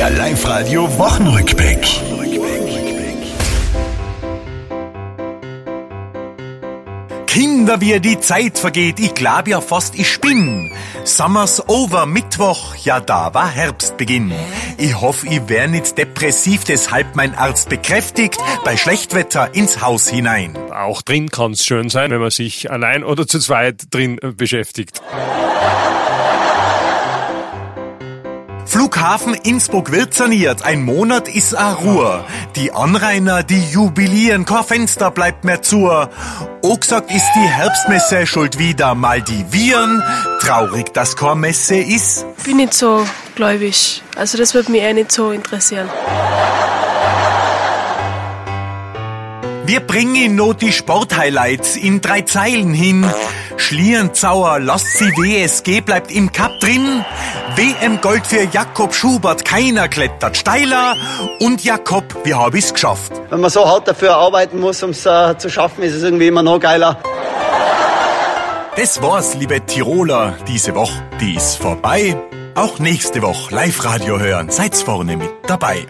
Der Live-Radio Wochenrückblick. Kinder, wie die Zeit vergeht, ich glaub ja fast, ich spinn. Summer's over, Mittwoch, ja da war Herbstbeginn. Ich hoffe, ich wär nicht depressiv, deshalb mein Arzt bekräftigt, bei Schlechtwetter ins Haus hinein. Auch drin kann's schön sein, wenn man sich allein oder zu zweit drin äh, beschäftigt. Flughafen Innsbruck wird saniert, ein Monat ist a Ruhe. Die Anrainer, die jubilieren, kein Fenster bleibt mehr zu. O gesagt ist die Herbstmesse schuld wieder mal die Viren. Traurig, dass keine Messe ist. bin nicht so gläubig. Also das wird mich eher nicht so interessieren. Wir bringen nur die Sporthighlights in drei Zeilen hin. Schlierenzauer, lasst sie WSG, bleibt im Cup drin. WM Gold für Jakob Schubert, keiner klettert steiler. Und Jakob, wie hab ich's geschafft? Wenn man so hart dafür arbeiten muss, um es äh, zu schaffen, ist es irgendwie immer noch geiler. Das war's, liebe Tiroler, diese Woche, die ist vorbei. Auch nächste Woche Live-Radio hören, seid's vorne mit dabei.